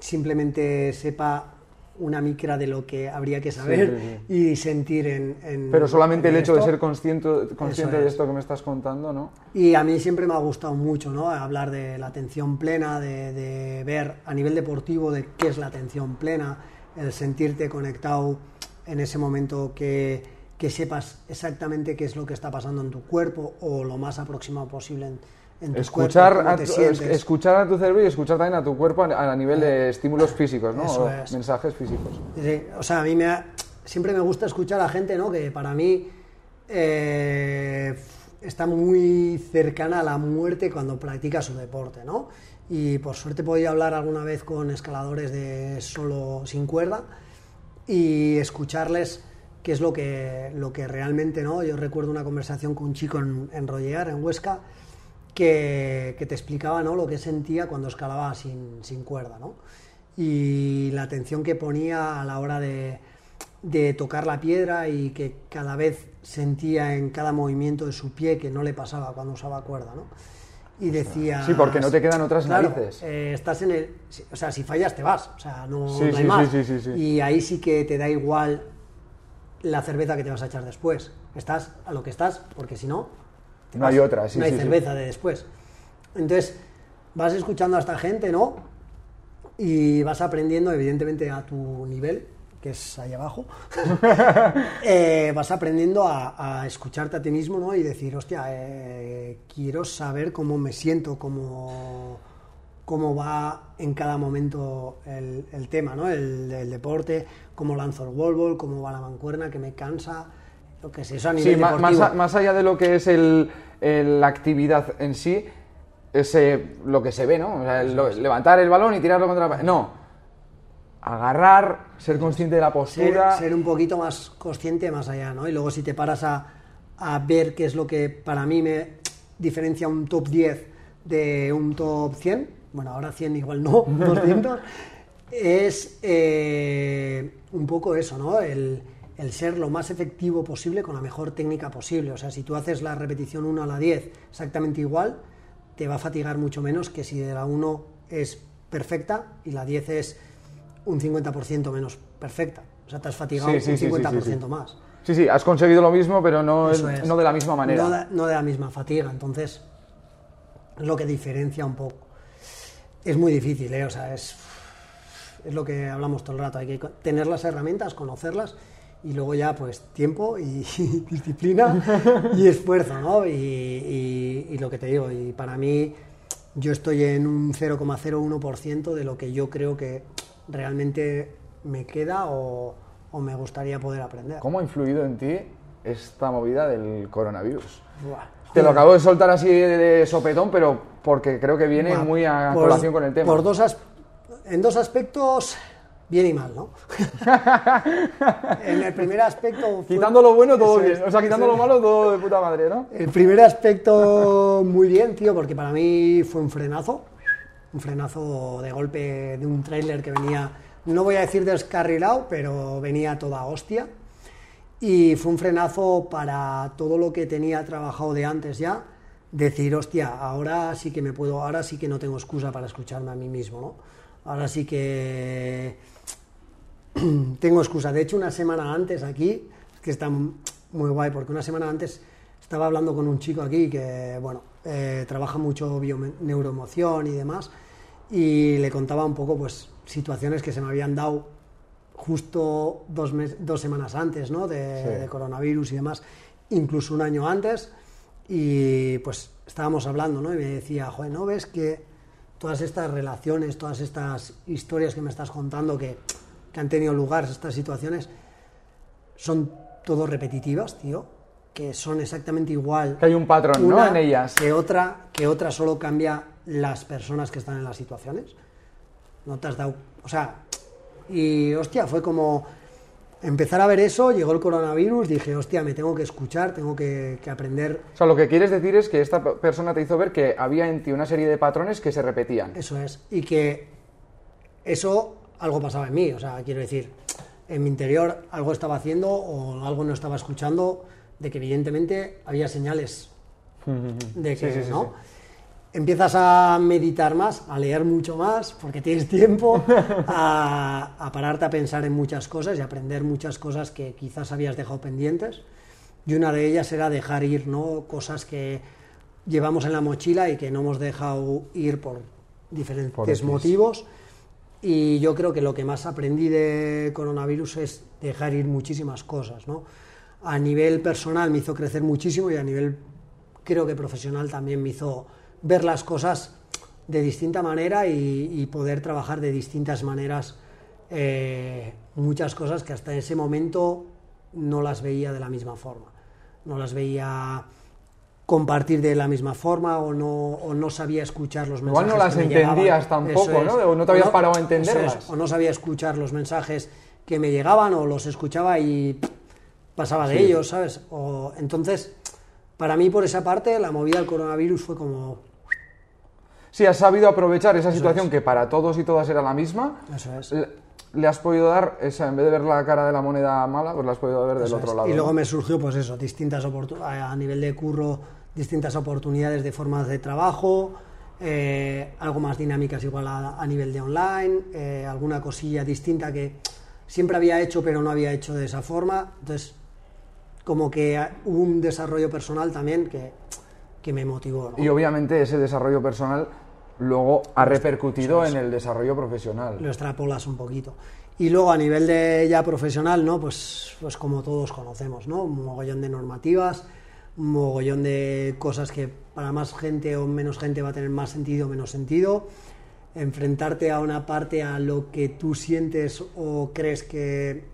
simplemente sepa una micra de lo que habría que saber sí, y sentir en... en- Pero solamente el hecho de ser consciente, consciente de es. esto que me estás contando, ¿no? Y a mí siempre me ha gustado mucho, ¿no? Hablar de la atención plena, de, de ver a nivel deportivo de qué es la atención plena, el sentirte conectado en ese momento que, que sepas exactamente qué es lo que está pasando en tu cuerpo o lo más aproximado posible en, en tu Escuchar cuerpo, a, tu, escuchar a tu cerebro y escuchar también a tu cuerpo a, a nivel de estímulos físicos, ¿no? Eso es. mensajes físicos. O sea, a mí me ha- siempre me gusta escuchar a gente, ¿no? Que para mí eh, está muy cercana a la muerte cuando practica su deporte, ¿no? Y por suerte he podido hablar alguna vez con escaladores de solo sin cuerda y escucharles qué es lo que, lo que realmente, ¿no? Yo recuerdo una conversación con un chico en, en Rollear, en Huesca, que, que, te explicaba, ¿no? Lo que sentía cuando escalaba sin, sin cuerda, ¿no? Y la atención que ponía a la hora de, de tocar la piedra y que cada vez sentía en cada movimiento de su pie que no le pasaba cuando usaba cuerda, ¿no? Y decía... Sí, porque no te quedan otras claro, narices. eh, estás en el... O sea, si fallas te vas, o sea, no, Sí, no hay sí, más. sí, sí, sí, sí. Y ahí sí que te da igual la cerveza que te vas a echar después. Estás a lo que estás, porque si no... te No hay otra, sí, No hay sí, sí. cerveza de después. Entonces, vas escuchando a esta gente, ¿no? Y vas aprendiendo, evidentemente, a tu nivel, que es ahí abajo. Eh, vas aprendiendo a, a escucharte a ti mismo, ¿no? Y decir, hostia, eh, quiero saber cómo me siento, cómo, cómo va en cada momento el, el tema, ¿no? El, el deporte, cómo lanzo el wall ball, cómo va la mancuerna, que me cansa, lo que sé, eso a nivel Sí, ma- más, a- más allá de lo que es el, el- la actividad en sí, es eh, lo que se ve, ¿no? O sea, el- lo- levantar el balón y tirarlo contra la pared. No. Agarrar, ser consciente de la ser, postura. ser un poquito más consciente más allá, ¿no? Y luego si te paras a, a ver qué es lo que para mí me diferencia un top 10 de un top 100, bueno, ahora 100 igual no, 200, es eh, un poco eso, ¿no? El, el ser lo más efectivo posible con la mejor técnica posible. O sea, si tú haces la repetición 1 a la 10 exactamente igual, te va a fatigar mucho menos que si de la 1 es perfecta y la 10 es un 50% menos perfecta. O sea, te has fatigado Sí, sí, un sí, sí, 50% sí, sí. más. Sí, sí, has conseguido lo mismo, pero no, es- Eso es. no de la misma manera. No de, no de la misma fatiga. Entonces, es lo que diferencia un poco. Es muy difícil, ¿eh? O sea, es, es lo que hablamos todo el rato. Hay que tener las herramientas, conocerlas y luego ya, pues, tiempo y disciplina y esfuerzo, ¿no? Y, y- y lo que te digo, y para mí, yo estoy en un 0,01% de lo que yo creo que realmente me queda o, o me gustaría poder aprender. ¿Cómo ha influido en ti esta movida del coronavirus? Buah. Te lo acabo de soltar así de, sopetón, pero porque creo que viene muy a por- colación con el tema. por dos en dos aspectos, bien y mal, ¿no? en el primer aspecto... fue- Quitando lo bueno, todo bien. O sea, quitando lo malo, todo de puta madre, ¿no? El primer aspecto, muy bien, tío, porque para mí fue un frenazo. Un frenazo de golpe de un tráiler que venía, no voy a decir descarrilado, pero venía toda hostia. Y fue un frenazo para todo lo que tenía trabajado de antes ya. Decir, hostia, ahora sí que me puedo, ahora sí que no tengo excusa para escucharme a mí mismo, ¿no? Ahora sí que tengo excusa. De hecho, una semana antes aquí, que está muy guay, porque una semana antes estaba hablando con un chico aquí que, bueno, eh, trabaja mucho bio- neuroemoción y demás, y le contaba un poco, pues, situaciones que se me habían dado justo dos, mes- dos semanas antes, ¿no? De, Sí. de coronavirus y demás, incluso un año antes, y pues estábamos hablando, ¿no? Y me decía, joder, ¿no ves que todas estas relaciones, todas estas historias que me estás contando que, que han tenido lugar, estas situaciones, son todo repetitivas, tío? Que son exactamente igual Que hay un patrón, ¿no? En ellas. que otra, que otra solo cambia las personas que están en las situaciones. No te has dado. O sea, y hostia, fue como empezar a ver eso, llegó el coronavirus, dije, hostia, me tengo que escuchar, tengo que, que aprender. O sea, lo que quieres decir es que esta pe- persona te hizo ver que había en ti una serie de patrones que se repetían. Eso es. Y que eso algo pasaba en mí. O sea, quiero decir, en mi interior algo estaba haciendo o algo no estaba escuchando, de que evidentemente había señales de que Sí, sí, sí, no. Empiezas a meditar más, a leer mucho más, porque tienes tiempo, a, a pararte a pensar en muchas cosas y aprender muchas cosas que quizás habías dejado pendientes. Y una de ellas era dejar ir ¿no? cosas que llevamos en la mochila y que no hemos dejado ir por diferentes Por motivos. Y yo creo que lo que más aprendí de coronavirus es dejar ir muchísimas cosas. ¿no? A nivel personal me hizo crecer muchísimo y a nivel creo que profesional también me hizo ver las cosas de distinta manera y, poder trabajar de distintas maneras eh, muchas cosas que hasta ese momento no las veía de la misma forma. No las veía compartir de la misma forma o no, o no sabía escuchar los mensajes. Igual no las que me llegaban. entendías tampoco, ¿no? O no te habías parado a es, entenderlas. o no sabía escuchar los mensajes que me llegaban o los escuchaba y pasaba de ellos, ¿sabes? O, entonces, para mí, por esa parte, la movida del coronavirus fue como... Sí, has sabido aprovechar esa situación que para todos y todas era la misma. Eso es. Le, has podido dar, esa, en vez de ver la cara de la moneda mala, pues la has podido ver del Eso otro es. lado. Y luego me surgió, pues eso, distintas a nivel de curro, distintas oportunidades de formas de trabajo, eh, algo más dinámicas igual a, a nivel de online, eh, alguna cosilla distinta que siempre había hecho pero no había hecho de esa forma. Entonces, como que hubo un desarrollo personal también que, que me motivó. ¿no? Y obviamente ese desarrollo personal luego ha repercutido en el desarrollo profesional. lo extrapolas un poquito. Y luego a nivel de ya profesional, ¿no? Pues, pues como todos conocemos, ¿no? Un mogollón de normativas, un mogollón de cosas que para más gente o menos gente va a tener más sentido o menos sentido. Enfrentarte a una parte a lo que tú sientes o crees que,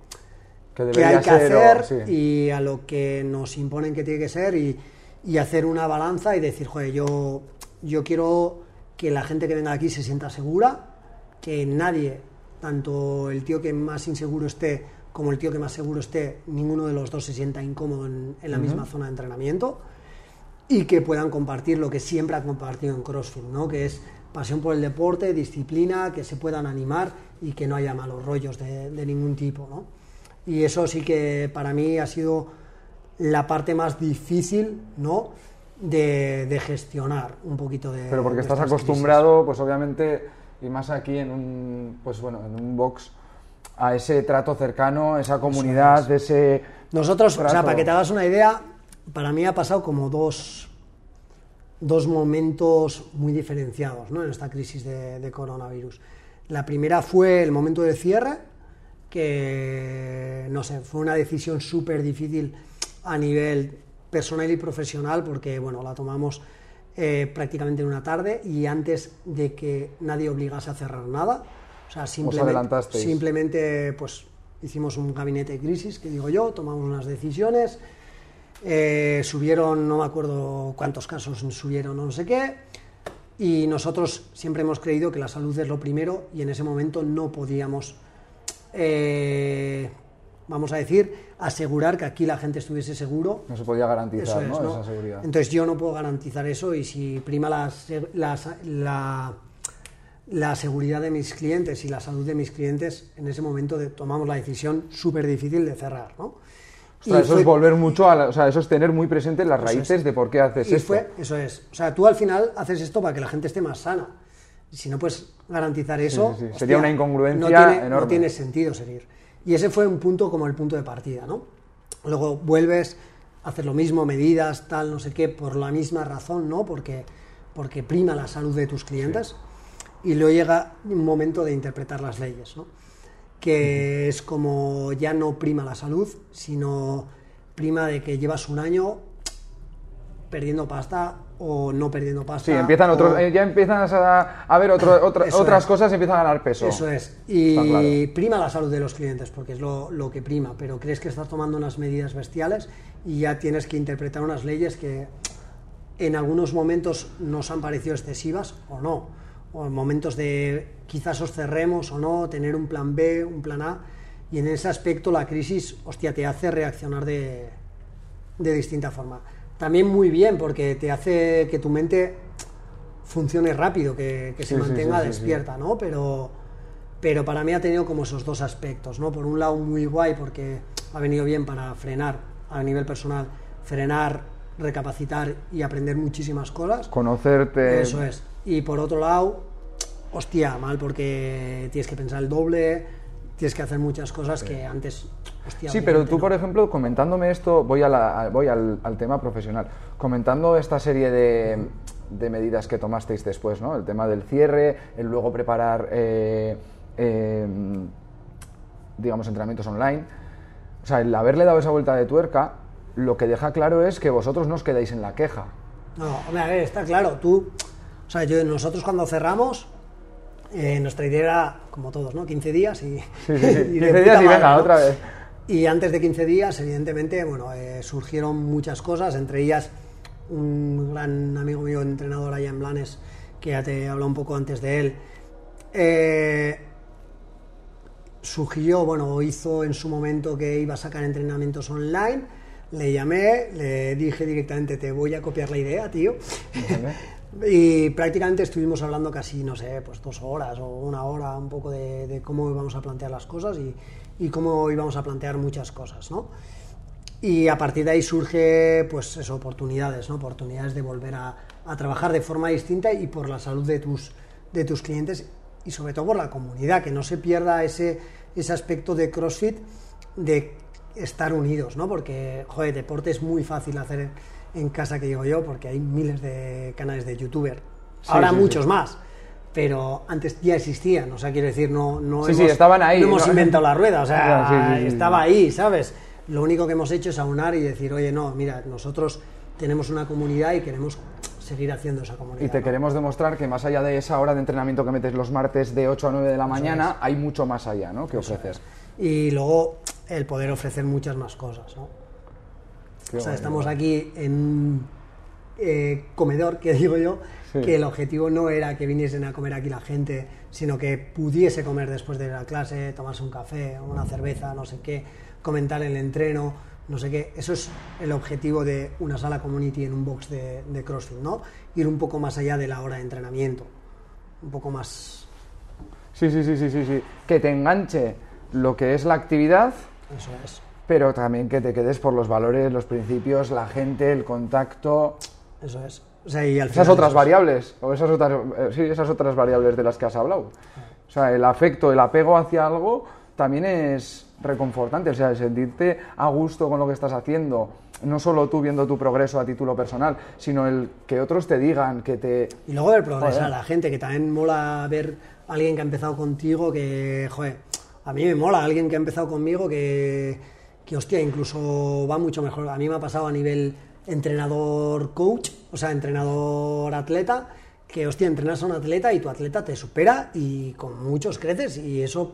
Que que hay que ser, o- hacer sí. y a lo que nos imponen que tiene que ser y, y hacer una balanza y decir, joder, yo, yo quiero que la gente que venga aquí se sienta segura, que nadie, tanto el tío que más inseguro esté como el tío que más seguro esté, ninguno de los dos se sienta incómodo en, en la misma zona de entrenamiento y que puedan compartir lo que siempre han compartido en CrossFit, ¿no? que es pasión por el deporte, disciplina, que se puedan animar y que no haya malos rollos de, de ningún tipo. ¿no? Y eso sí que para mí ha sido la parte más difícil ¿no? De, de gestionar un poquito de... Pero porque de estás acostumbrado, pues obviamente, y más aquí en un, pues bueno, en un box, a ese trato cercano, esa comunidad, ese... Nosotros, o sea, para que te hagas una idea, para mí ha pasado como dos, dos momentos muy diferenciados ¿no? en esta crisis de, de coronavirus. La primera fue el momento de cierre, que no sé, fue una decisión súper difícil a nivel personal y profesional, porque bueno, la tomamos eh, prácticamente en una tarde y antes de que nadie obligase a cerrar nada. O sea, simplemente, simplemente pues hicimos un gabinete de crisis, que digo yo, tomamos unas decisiones, eh, subieron, no me acuerdo cuántos casos subieron, no sé qué, y nosotros siempre hemos creído que la salud es lo primero y en ese momento no podíamos, eh, vamos a decir, asegurar que aquí la gente estuviese seguro No se podía garantizar, es, ¿no? ¿no? Esa seguridad. Entonces yo no puedo garantizar eso y si prima la, la, la- la seguridad de mis clientes y la salud de mis clientes, en ese momento de- tomamos la decisión súper difícil de cerrar, ¿no? O sea, Y eso fue- es volver mucho a la- o sea, eso es tener muy presentes las raíces es. de por qué haces y esto. fue, eso es. O sea, tú al final haces esto para que la gente esté más sana. Si no puedes garantizar eso, sí, sí. Sería una incongruencia no tiene, enorme. No tiene sentido seguir. Y ese fue un punto como el punto de partida, ¿no? Luego vuelves a hacer lo mismo, medidas, tal, no sé qué, por la misma razón, ¿no? Porque, porque prima la salud de tus clientes. Y luego llega un momento de interpretar las leyes, ¿no? Que es como ya no prima la salud, sino prima de que llevas un año perdiendo pasta o no perdiendo pasta. Sí, empiezan otros, o- eh, ya empiezan a, a ver otro- otra- otras es. cosas y empiezan a ganar peso. Eso es. Y claro. prima la salud de los clientes, porque es lo, lo que prima, pero crees que estás tomando unas medidas bestiales y ya tienes que interpretar unas leyes que en algunos momentos nos han parecido excesivas o no. O en momentos de quizás os cerremos o no, tener un plan B, un plan A. Y en ese aspecto la crisis, hostia, te hace reaccionar de, de distinta forma. También muy bien, porque te hace que tu mente funcione rápido, que, que se Sí, mantenga sí, sí, sí. despierta, ¿no? Pero, pero para mí ha tenido como esos dos aspectos, ¿no? Por un lado muy guay porque ha venido bien para frenar a nivel personal, frenar, recapacitar y aprender muchísimas cosas. Conocerte. Eso es. Y por otro lado, hostia, mal porque tienes que pensar el doble, tienes que hacer muchas cosas que antes, hostia. Sí, pero tú, no. por ejemplo, comentándome esto, voy, a la- voy al, al tema profesional. Comentando esta serie de, de medidas que tomasteis después, ¿no? El tema del cierre, el luego preparar, eh, eh, digamos, entrenamientos online. O sea, el haberle dado esa vuelta de tuerca, lo que deja claro es que vosotros no os quedáis en la queja. No, hombre, a ver, está claro, tú, o sea, yo, nosotros cuando cerramos, eh, nuestra idea era, como todos, ¿no? 15 días y... Sí, sí, sí. y de 15 días y venga, otra vez. Y antes de 15 días, evidentemente, bueno, eh, surgieron muchas cosas, entre ellas un gran amigo mío, entrenador allá en Blanes, que ya te he hablado un poco antes de él, eh, surgió, bueno, hizo en su momento que iba a sacar entrenamientos online, le llamé, le dije directamente, te voy a copiar la idea, tío. y prácticamente estuvimos hablando casi, no sé, pues dos horas o una hora, un poco de, cómo íbamos a plantear las cosas y, y, cómo íbamos a plantear muchas cosas, ¿no? Y a partir de ahí surge, pues eso, oportunidades, ¿no? Oportunidades de volver a, a trabajar de forma distinta y por la salud de tus, de tus clientes y sobre todo por la comunidad, que no se pierda ese, ese aspecto de CrossFit de estar unidos, ¿no? Porque, joder, deporte es muy fácil hacer en casa, que digo yo, porque hay miles de canales de youtuber. Ahora muchos más, pero antes ya existían, o sea, quiero decir, no, no, hemos, estaban ahí, no hemos inventado la rueda, o sea, estaba ahí, ¿sabes? Lo único que hemos hecho es aunar y decir, oye, no, mira, nosotros tenemos una comunidad y queremos seguir haciendo esa comunidad. Y te queremos demostrar que más allá de esa hora de entrenamiento que metes los martes de 8 a 9 de la mañana, hay mucho más allá, ¿no? Que ofrecer. Y luego el poder ofrecer muchas más cosas, ¿no? O sea, estamos aquí en eh, comedor, que digo yo, que el objetivo no era que viniesen a comer aquí la gente, sino que pudiese comer después de la clase, tomarse un café, una cerveza, no sé qué, comentar el entreno, no sé qué. Eso es el objetivo de una sala community en un box de, de CrossFit, ¿no? Ir un poco más allá de la hora de entrenamiento, un poco más... Sí, sí, sí, sí, sí, sí. Que te enganche lo que es la actividad. Eso es pero también que te quedes por los valores, los principios, la gente, el contacto. Eso es. O sea, y esas otras variables, o esas otras, eh, sí, esas otras variables de las que has hablado. O sea, el afecto, el apego hacia algo también es reconfortante, o sea, sentirte a gusto con lo que estás haciendo, no solo tú viendo tu progreso a título personal, sino el que otros te digan, que te... Y luego ver progreso a la gente, que también mola ver a alguien que ha empezado contigo, que, joder, a mí me mola alguien que ha empezado conmigo, que que hostia, incluso va mucho mejor. A mí me ha pasado a nivel entrenador-coach, o sea, entrenador-atleta, que hostia, entrenas a un atleta y tu atleta te supera y con muchos creces y eso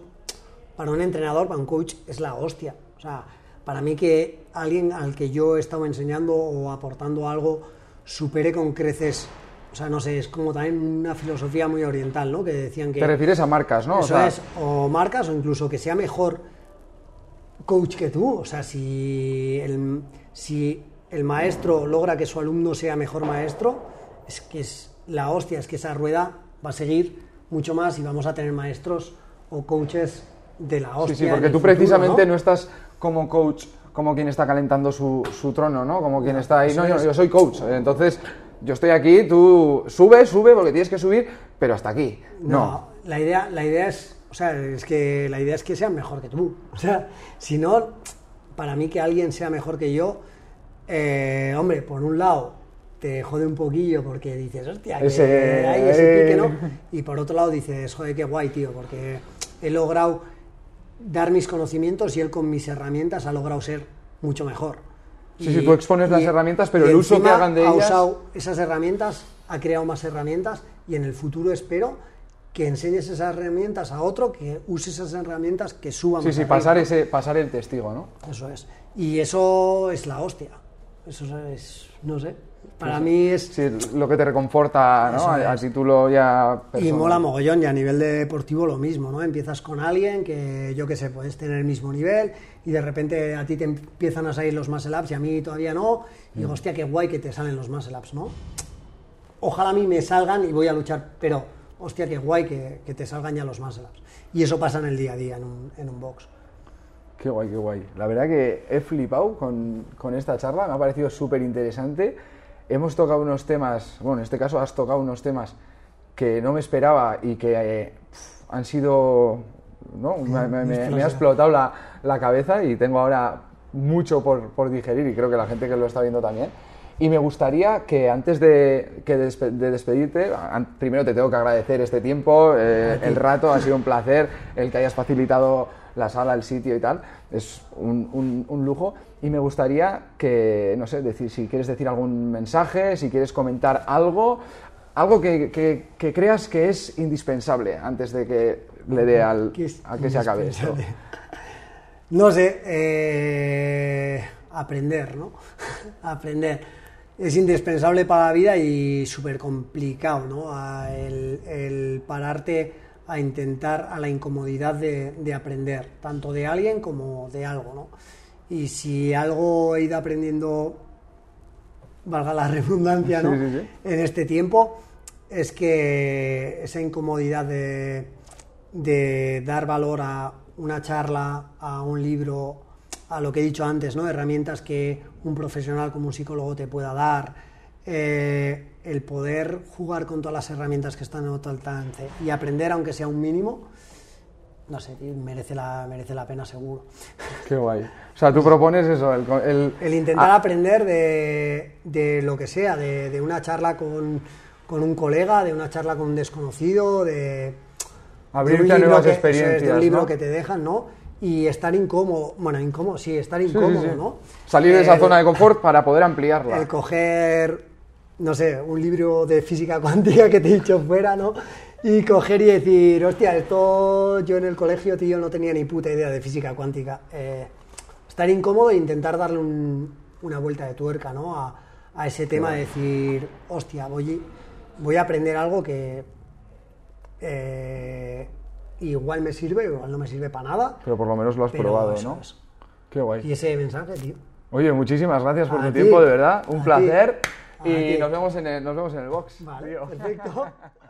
para un entrenador, para un coach, es la hostia. O sea, para mí que alguien al que yo he estado enseñando o aportando algo supere con creces o sea, no sé, es como también una filosofía muy oriental, ¿no? Que decían que... Te refieres a marcas, ¿no? Eso es, o marcas, o incluso que sea mejor coach que tú. O sea, si el, si el maestro logra que su alumno sea mejor maestro, es que es la hostia, es que esa rueda va a seguir mucho más y vamos a tener maestros o coaches de la hostia. Sí, sí, porque tú precisamente ¿no? estás como coach, como quien está calentando su, su trono, ¿no? Como quien está ahí. No, yo, yo soy coach, entonces yo estoy aquí, tú sube, sube porque tienes que subir, pero hasta aquí. No, la, idea, la idea es o sea, es que la idea es que sean mejor que tú. O sea, si no, para mí que alguien sea mejor que yo, eh, hombre, por un lado te jode un poquillo porque dices, hostia, que ese, hay ese pique, ¿no? Y por otro lado dices, joder, qué guay, tío, porque he logrado dar mis conocimientos y él con mis herramientas ha logrado ser mucho mejor. Sí, sí, tú expones las herramientas, pero el uso que hagan de ellas... Ha usado esas herramientas, ha creado más herramientas y en el futuro espero que enseñes esas herramientas a otro, que use esas herramientas, que suban. Sí, sí, pasar, ese, pasar el testigo, ¿no? Eso es. Y eso es la hostia. Eso es, no sé. Para mí es... Sí, lo que te reconforta, ¿no? A, título ya Y mola mogollón, y a nivel deportivo lo mismo, ¿no? Empiezas con alguien que, yo qué sé, puedes tener el mismo nivel y de repente a ti te empiezan a salir los muscle ups y a mí todavía no. Y digo, mm. hostia, qué guay que te salen los muscle ups, ¿no? Ojalá a mí me salgan y voy a luchar, pero hostia, qué guay que, te salgan ya los muscle Y eso pasa en el día a día en un, en un box. Qué guay, qué guay. La verdad que he flipado con, con esta charla, me ha parecido súper interesante. Hemos tocado unos temas, bueno, en este caso has tocado unos temas que no me esperaba y que eh, han sido, ¿no? Me, me, ha explotado la, la, cabeza y tengo ahora mucho por, por digerir y creo que la gente que lo está viendo también. Y me gustaría que antes de, que de despedirte, primero te tengo que agradecer este tiempo, eh, el rato, ha sido un placer el que hayas facilitado la sala, el sitio y tal, es un, un, lujo. Y me gustaría que, no sé, decir, si quieres decir algún mensaje, si quieres comentar algo, algo que, que, creas que es indispensable antes de que le dé al, a que se acabe esto. No sé, eh, aprender, ¿no? aprender es indispensable para la vida y súper complicado, ¿no? El, pararte a intentar a la incomodidad de, de aprender, tanto de alguien como de algo, ¿no? Y si algo he ido aprendiendo, valga la redundancia, ¿no? Sí, sí, sí. En este tiempo, es que esa incomodidad de, de dar valor a una charla, a un libro, a lo que he dicho antes, ¿no? Herramientas que un profesional como un psicólogo te pueda dar, eh, el poder jugar con todas las herramientas que están a tu alcance y aprender, aunque sea un mínimo, no sé, tío, merece la, merece la pena seguro. Qué guay. O sea, tú propones eso, el... el- El intentar Ah, aprender de, de lo que sea, de, de una charla con, con un colega, de una charla con un desconocido, de, de Abrirte un a nuevas que- eso es, experiencias, de un libro ¿no? que te dejan, ¿no? Y estar incómodo, bueno, incómodo, sí, estar sí, sí, incómodo, sí. ¿no? Salir de esa zona de confort para poder ampliarla. el coger, no sé, un libro de física cuántica que te he dicho fuera, ¿no? Y coger y decir, hostia, esto yo en el colegio, tío, no tenía ni puta idea de física cuántica. Eh, estar incómodo e intentar darle un- una vuelta de tuerca, ¿no? A, a ese tema de decir, hostia, voy, voy a aprender algo que eh, igual me sirve, igual no me sirve para nada. Pero por lo menos lo has probado, ¿no? es. Qué guay. Y ese mensaje, tío. Oye, muchísimas gracias por A tu ti. tiempo, de verdad. Un A placer. Y nos vemos en el, nos vemos en el box. Vale, tío. perfecto.